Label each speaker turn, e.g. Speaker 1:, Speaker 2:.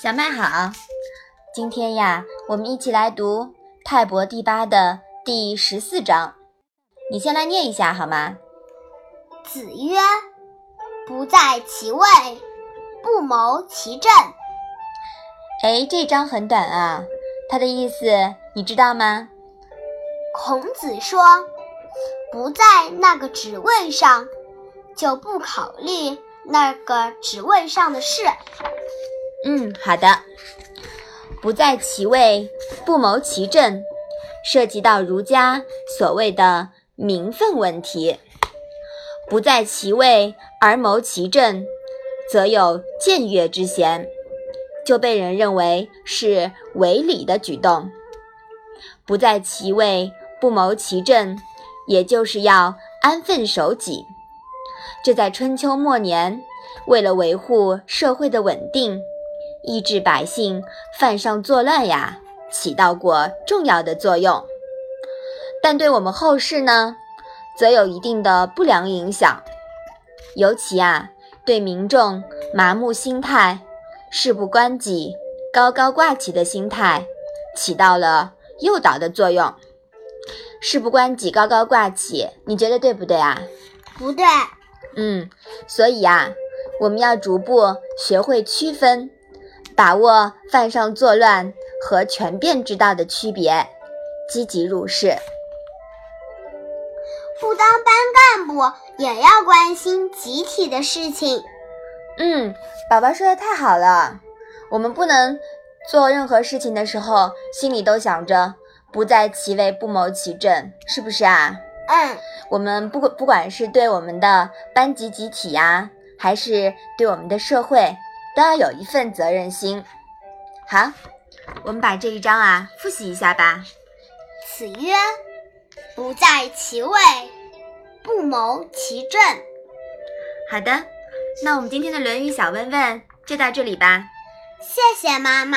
Speaker 1: 小麦好，今天呀，我们一起来读《泰伯第八》的第十四章。你先来念一下好吗？
Speaker 2: 子曰：“不在其位，不谋其政。”
Speaker 1: 哎，这章很短啊，它的意思你知道吗？
Speaker 2: 孔子说：“不在那个职位上，就不考虑那个职位上的事。”
Speaker 1: 嗯，好的。不在其位，不谋其政，涉及到儒家所谓的名分问题。不在其位而谋其政，则有僭越之嫌，就被人认为是违礼的举动。不在其位不谋其政，也就是要安分守己。这在春秋末年，为了维护社会的稳定。抑制百姓犯上作乱呀，起到过重要的作用。但对我们后世呢，则有一定的不良影响。尤其啊，对民众麻木心态、事不关己、高高挂起的心态，起到了诱导的作用。事不关己、高高挂起，你觉得对不对啊？
Speaker 2: 不对。
Speaker 1: 嗯，所以啊，我们要逐步学会区分。把握犯上作乱和权变之道的区别，积极入世。
Speaker 2: 不当班干部也要关心集体的事情。
Speaker 1: 嗯，宝宝说的太好了。我们不能做任何事情的时候，心里都想着不在其位不谋其政，是不是啊？
Speaker 2: 嗯。
Speaker 1: 我们不不管是对我们的班级集体呀，还是对我们的社会。都要有一份责任心。好，我们把这一章啊复习一下吧。
Speaker 2: 子曰：“不在其位，不谋其政。”
Speaker 1: 好的，那我们今天的《论语》小问问就到这里吧。
Speaker 2: 谢谢妈妈。